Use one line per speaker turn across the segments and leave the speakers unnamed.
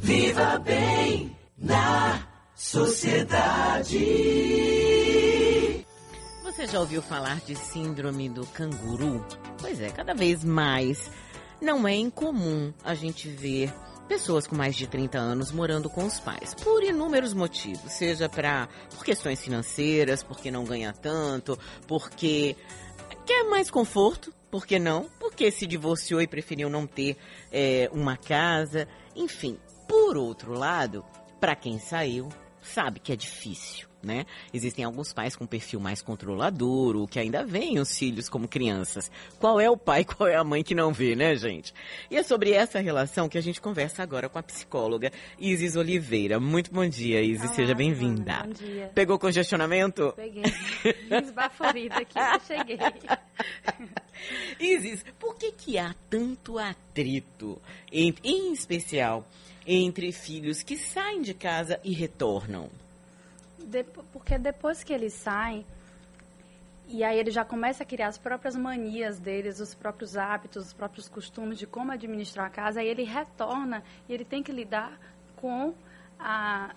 Viva bem na sociedade.
Você já ouviu falar de síndrome do canguru? Pois é, cada vez mais não é incomum a gente ver pessoas com mais de 30 anos morando com os pais, por inúmeros motivos, seja para por questões financeiras, porque não ganha tanto, porque quer mais conforto, por que não? Porque se divorciou e preferiu não ter é, uma casa, enfim. Por outro lado, para quem saiu, sabe que é difícil né? Existem alguns pais com perfil mais controlador, ou que ainda veem os filhos como crianças. Qual é o pai, qual é a mãe que não vê, né, gente? E é sobre essa relação que a gente conversa agora com a psicóloga Isis Oliveira. Muito bom dia, Isis,
Olá,
seja bem-vinda.
Bom dia.
Pegou congestionamento?
Peguei. Esbaforida aqui, eu cheguei.
Isis, por que que há tanto atrito, em, em especial entre filhos que saem de casa e retornam?
Depo- porque depois que eles saem, e aí ele já começa a criar as próprias manias deles, os próprios hábitos, os próprios costumes de como administrar a casa, aí ele retorna e ele tem que lidar com a,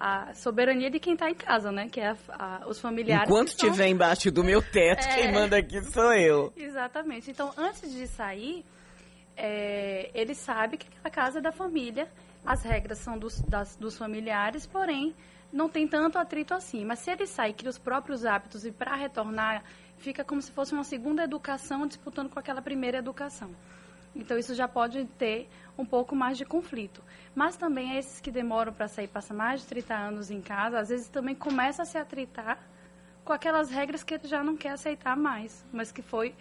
a soberania de quem está em casa, né? Que é a- a- os familiares.
Enquanto
são-
estiver embaixo do meu teto,
É.
quem manda aqui sou eu.
Exatamente. Então, antes de sair, é, ele sabe que aquela casa é da família, as regras são dos, das- dos familiares, porém, não tem tanto atrito assim. Mas se ele sai, cria os próprios hábitos e para retornar, fica como se fosse uma segunda educação disputando com aquela primeira educação. Então, isso já pode ter um pouco mais de conflito. Mas também esses que demoram para sair, passam mais de 30 anos em casa, às vezes também começa a se atritar com aquelas regras que ele já não quer aceitar mais, mas que foi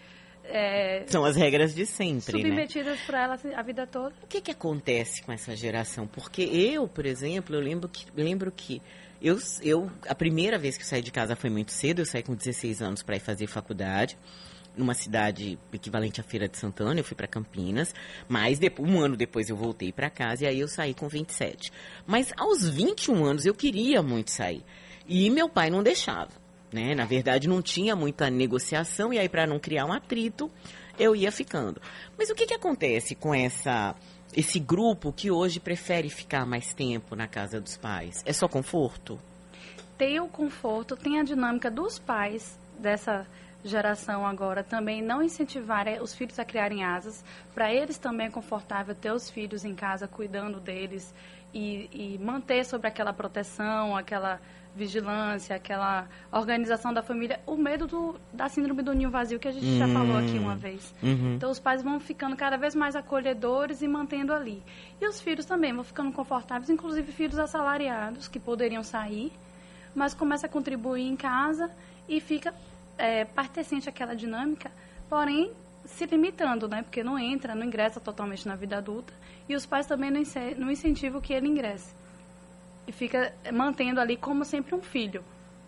é,
São as regras de sempre, né?
submetidas por ela a vida toda.
O que que acontece com essa geração? Porque eu, por exemplo, eu lembro que, lembro que eu, eu, a primeira vez que eu saí de casa foi muito cedo, eu saí com 16 anos para ir fazer faculdade numa cidade equivalente à Feira de Santana, eu fui para Campinas, mas depois, um ano depois eu voltei para casa e aí eu saí com 27. Mas aos 21 anos eu queria muito sair. E meu pai não deixava. Né? Na verdade, não tinha muita negociação, e aí, para não criar um atrito, eu ia ficando. Mas o que, que acontece com essa esse grupo que hoje prefere ficar mais tempo na casa dos pais? É só conforto?
Tem o conforto, tem a dinâmica dos pais dessa geração agora também não incentivarem os filhos a criarem asas. Para eles também é confortável ter os filhos em casa cuidando deles e, e manter sobre aquela proteção, aquela vigilância, aquela organização da família, o medo do, da síndrome do ninho vazio que a gente já falou aqui uma vez.
Uhum.
Então os pais vão ficando cada vez mais acolhedores e mantendo ali. E os filhos também vão ficando confortáveis, inclusive filhos assalariados que poderiam sair, mas começa a contribuir em casa e fica é, pertencente àquela dinâmica, porém se limitando, né? Porque não entra, não ingressa totalmente na vida adulta e os pais também não, não incentivam que ele ingresse. E fica mantendo ali como sempre um filho,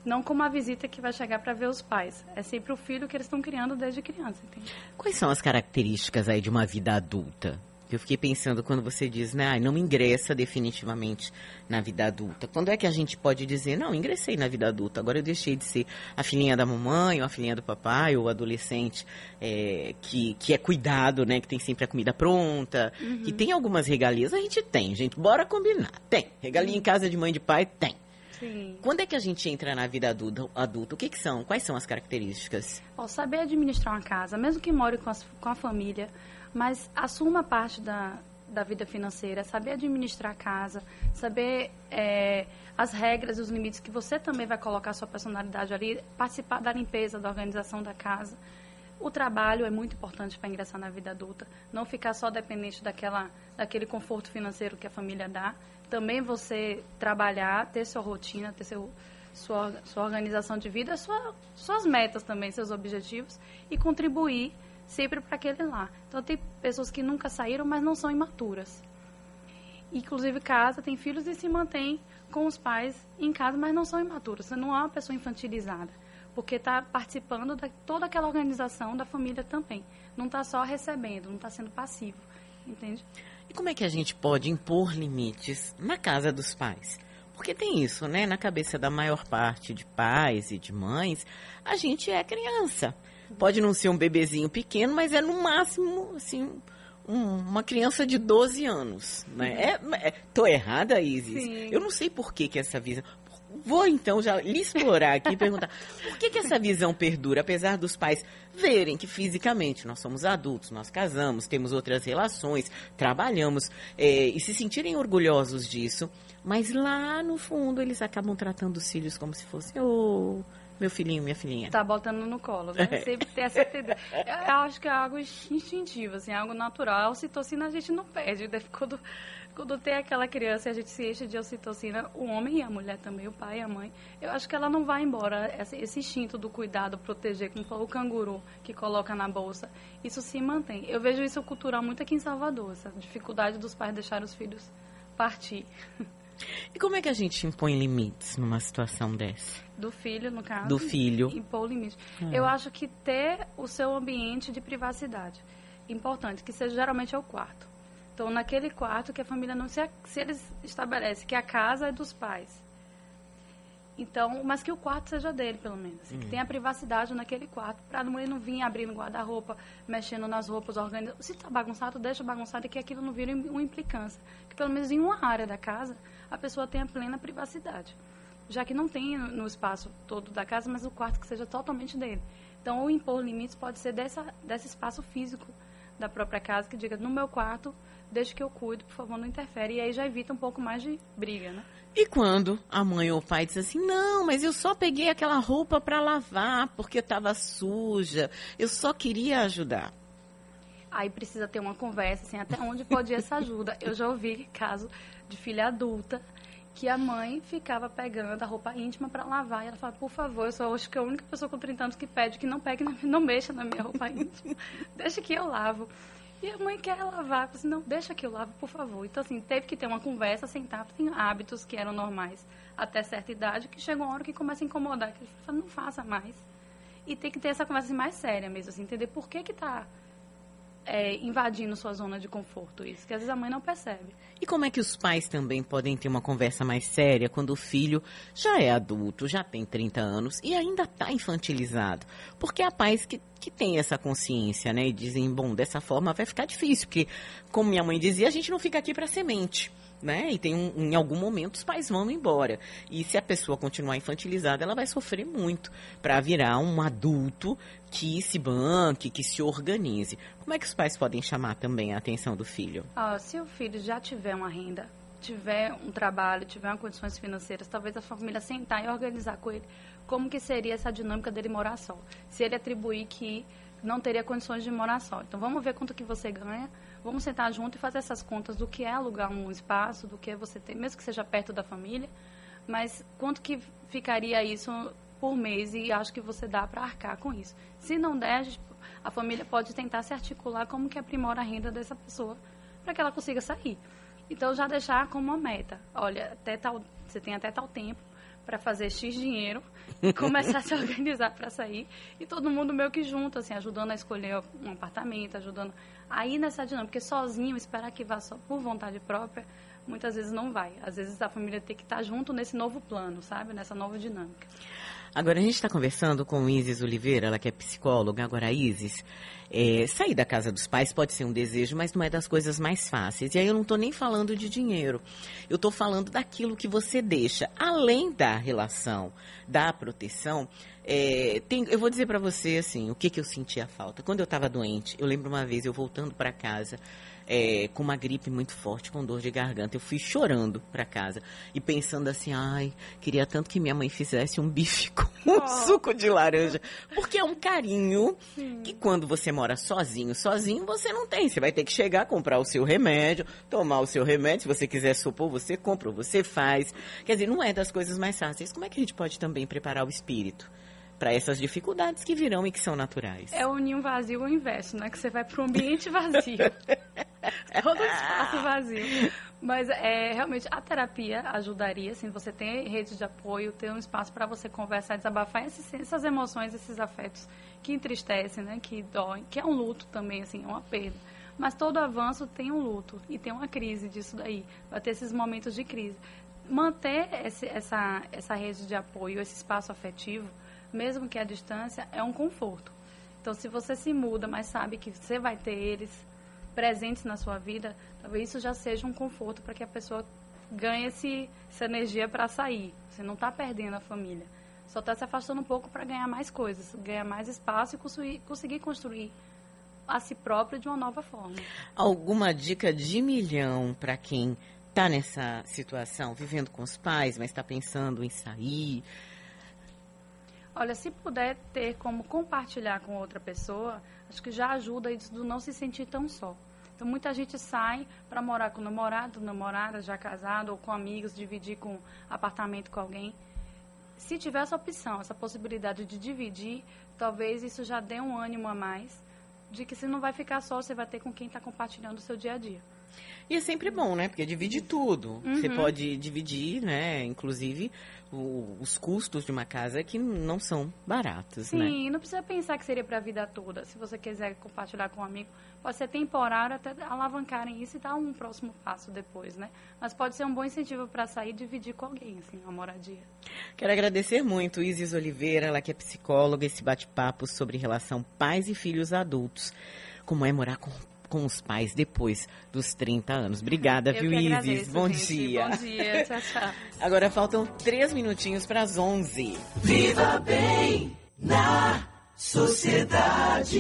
não como a visita que vai chegar para ver os pais. É sempre o filho que eles estão criando desde criança, entende?
Quais são as características aí de uma vida adulta? Eu fiquei pensando quando você diz, né, "Ai, não ingressa definitivamente na vida adulta. Quando é que a gente pode dizer, não, ingressei na vida adulta, agora eu deixei de ser a filhinha da mamãe, ou a filhinha do papai, ou o adolescente é, que, que é cuidado, né, que tem sempre a comida pronta, que tem algumas regalias, a gente tem, gente, bora combinar, tem. Regalia em casa de mãe e de pai, tem.
Sim.
Quando é que a gente entra na vida adulta? O que, que são? Quais são as características?
Ó, saber administrar uma casa, mesmo que more com, as- com a família, mas assuma parte da, da vida financeira, saber administrar a casa, saber é, as regras e os limites que você também vai colocar a sua personalidade ali, participar da limpeza, da organização da casa. O trabalho é muito importante para ingressar na vida adulta, não ficar só dependente daquela, daquele conforto financeiro que a família dá. Também você trabalhar, ter sua rotina, ter seu, sua, sua organização de vida, sua, suas metas também, seus objetivos e contribuir sempre para aquele lá. Então, tem pessoas que nunca saíram, mas não são imaturas. Inclusive, casa, tem filhos e se mantém com os pais em casa, mas não são imaturos. Não é uma pessoa infantilizada, porque está participando de toda aquela organização da família também. Não está só recebendo, não está sendo passivo, entende?
E como é que a gente pode impor limites na casa dos pais? Porque tem isso, né? Na cabeça da maior parte de pais e de mães, a gente é criança. Pode não ser um bebezinho pequeno, mas é no máximo, assim, um- uma criança de 12 anos, né? É, é- tô errada, Isis?
Sim.
Eu não sei por que, que essa visão... Vou então já lhe explorar aqui e perguntar por que, que essa visão perdura, apesar dos pais verem que fisicamente nós somos adultos, nós casamos, temos outras relações, trabalhamos é, e se sentirem orgulhosos disso, mas lá no fundo eles acabam tratando os filhos como se fosse ô, meu filhinho, minha filhinha.
Tá botando no colo, né? Sempre ter essa ideia. Eu, acho que é algo instintivo, assim, algo natural. A ocitocina a gente não perde. né? Quando, quando tem aquela criança e a gente se enche de ocitocina, o homem e a mulher também, o pai e a mãe, eu acho que ela não vai embora. Esse, esse instinto do cuidado, proteger, como falou o canguru que coloca na bolsa, isso se mantém. Eu vejo isso cultural muito aqui em Salvador, essa dificuldade dos pais deixar os filhos partir.
E como é que a gente impõe limites numa situação dessa?
Do filho, no caso.
Do filho.
Impor o limite. Eu acho que ter o seu ambiente de privacidade. Importante, que seja geralmente é o quarto. Então, naquele quarto que a família não se... Se eles estabelecem que a casa é dos pais. Então, mas que o quarto seja dele, pelo menos. assim, Que tenha privacidade naquele quarto, para a mulher não vir abrindo guarda-roupa, mexendo nas roupas, organizando. Se está bagunçado, deixa bagunçado e que aquilo não vire uma implicância. Que pelo menos em uma área da casa, a pessoa tenha plena privacidade. Já que não tem no espaço todo da casa, mas o quarto que seja totalmente dele. Então, o impor limites pode ser dessa, desse espaço físico da própria casa, que diga, no meu quarto, deixa que eu cuido, por favor, não interfere. E aí já evita um pouco mais de briga, né?
E quando a mãe ou o pai diz assim, não, mas eu só peguei aquela roupa para lavar porque estava suja, eu só queria ajudar.
Aí precisa ter uma conversa, assim, até onde pode ir essa ajuda. Eu já ouvi caso de filha adulta que a mãe ficava pegando a roupa íntima para lavar e ela fala, por favor, eu sou acho que a única pessoa com 30 anos que pede que não pegue, não mexa na minha roupa íntima, deixa que eu lavo. E a mãe quer lavar, assim, não, deixa que eu lavo, por favor. Então, assim, teve que ter uma conversa, sentar, tem hábitos que eram normais até certa idade, que chega uma hora que começa a incomodar, que ele fala, não faça mais. E tem que ter essa conversa assim, mais séria mesmo, assim, entender por que que tá é, invadindo sua zona de conforto isso, que às vezes a mãe não percebe.
E como é que os pais também podem ter uma conversa mais séria quando o filho já é adulto, já tem 30 anos e ainda está infantilizado? Porque há pais que, que têm essa consciência, né? E dizem, bom, dessa forma vai ficar difícil, porque, como minha mãe dizia, a gente não fica aqui para semente. Né? E tem um, em algum momento os pais vão embora. E se a pessoa continuar infantilizada, ela vai sofrer muito para virar um adulto que se banque, que se organize. Como é que os pais podem chamar também a atenção do filho?
Ah, se o filho já tiver uma renda, tiver um trabalho, tiver condições financeiras, talvez a família sentar e organizar com ele como que seria essa dinâmica dele morar só. Se ele atribuir que não teria condições de morar só. Então vamos ver quanto que você ganha, vamos sentar junto e fazer essas contas do que é alugar um espaço, do que é você ter, mesmo que seja perto da família, mas quanto que ficaria isso por mês e acho que você dá para arcar com isso. Se não der, a, a família pode tentar se articular como que aprimora a renda dessa pessoa para que ela consiga sair. Então já deixar como uma meta. Olha, até tal, você tem até tal tempo para fazer X dinheiro e começar a se organizar para sair e todo mundo meio que junto, assim, ajudando a escolher um apartamento, ajudando aí nessa dinâmica, porque sozinho esperar que vá só por vontade própria, muitas vezes não vai. Às vezes a família tem que estar junto nesse novo plano, sabe? Nessa nova dinâmica.
Agora, a gente está conversando com Isis Oliveira, ela que é psicóloga. Agora, Isis, é, sair da casa dos pais pode ser um desejo, mas não é das coisas mais fáceis. E aí eu não estou nem falando de dinheiro. Eu estou falando daquilo que você deixa. Além da relação, da proteção, é, tem- eu vou dizer para você, assim, o que, que eu sentia falta. Quando eu estava doente, eu lembro uma vez eu voltando para casa, é, com uma gripe muito forte, com dor de garganta. Eu fui chorando para casa e pensando assim, ai, queria tanto que minha mãe fizesse um bife com
Oh.
suco de laranja. Porque é um carinho que quando você mora sozinho, sozinho você não tem. Você vai ter que chegar, comprar o seu remédio, tomar o seu remédio. Se você quiser supor, você compra ou você faz. Quer dizer, não é das coisas mais fáceis. Como é que a gente pode também preparar o espírito? Para essas dificuldades que virão e que são naturais.
É unir um vazio ao inverso, né? Que você vai para um ambiente vazio. Todo espaço vazio. Mas é, realmente a terapia ajudaria, assim, você ter rede de apoio, ter um espaço para você conversar, desabafar esses, essas emoções, esses afetos que entristecem, né? Que doem, que é um luto também, assim, é uma perda. Mas todo avanço tem um luto e tem uma crise disso daí. Vai ter esses momentos de crise. Manter esse, essa, essa rede de apoio, esse espaço afetivo, mesmo que à distância, é um conforto. Então, se você se muda, mas sabe que você vai ter eles, presentes na sua vida, talvez isso já seja um conforto para que a pessoa ganhe esse, essa energia para sair. Você não está perdendo a família. Só está se afastando um pouco para ganhar mais coisas, ganhar mais espaço e conseguir construir a si próprio de uma nova forma.
Alguma dica de milhão para quem está nessa situação, vivendo com os pais, mas está pensando em sair?
Olha, se puder ter como compartilhar com outra pessoa, acho que já ajuda isso do não se sentir tão só. Então, muita gente sai para morar com namorado, namorada, já casado, ou com amigos, dividir com apartamento com alguém. Se tiver essa opção, essa possibilidade de dividir, talvez isso já dê um ânimo a mais de que você não vai ficar só, você vai ter com quem está compartilhando o seu dia a dia.
E é sempre bom, né? Porque divide tudo. Uhum. Você pode dividir, né? Inclusive, o, os custos de uma casa que não são baratos,
Sim,
né?
Sim, não precisa pensar que seria para a vida toda. Se você quiser compartilhar com um amigo, pode ser temporário até alavancarem isso e dar um próximo passo depois, né? Mas pode ser um bom incentivo para sair e dividir com alguém, assim, uma moradia.
Quero agradecer muito Isis Oliveira, ela que é psicóloga, esse bate-papo sobre relação pais e filhos adultos. Como é morar com com os pais depois dos 30 anos. Obrigada,
Eu
viu,
agradeço,
Bom
gente.
dia.
Bom dia, tchau, tchau.
Agora faltam três minutinhos para as 11.
Viva bem na sociedade.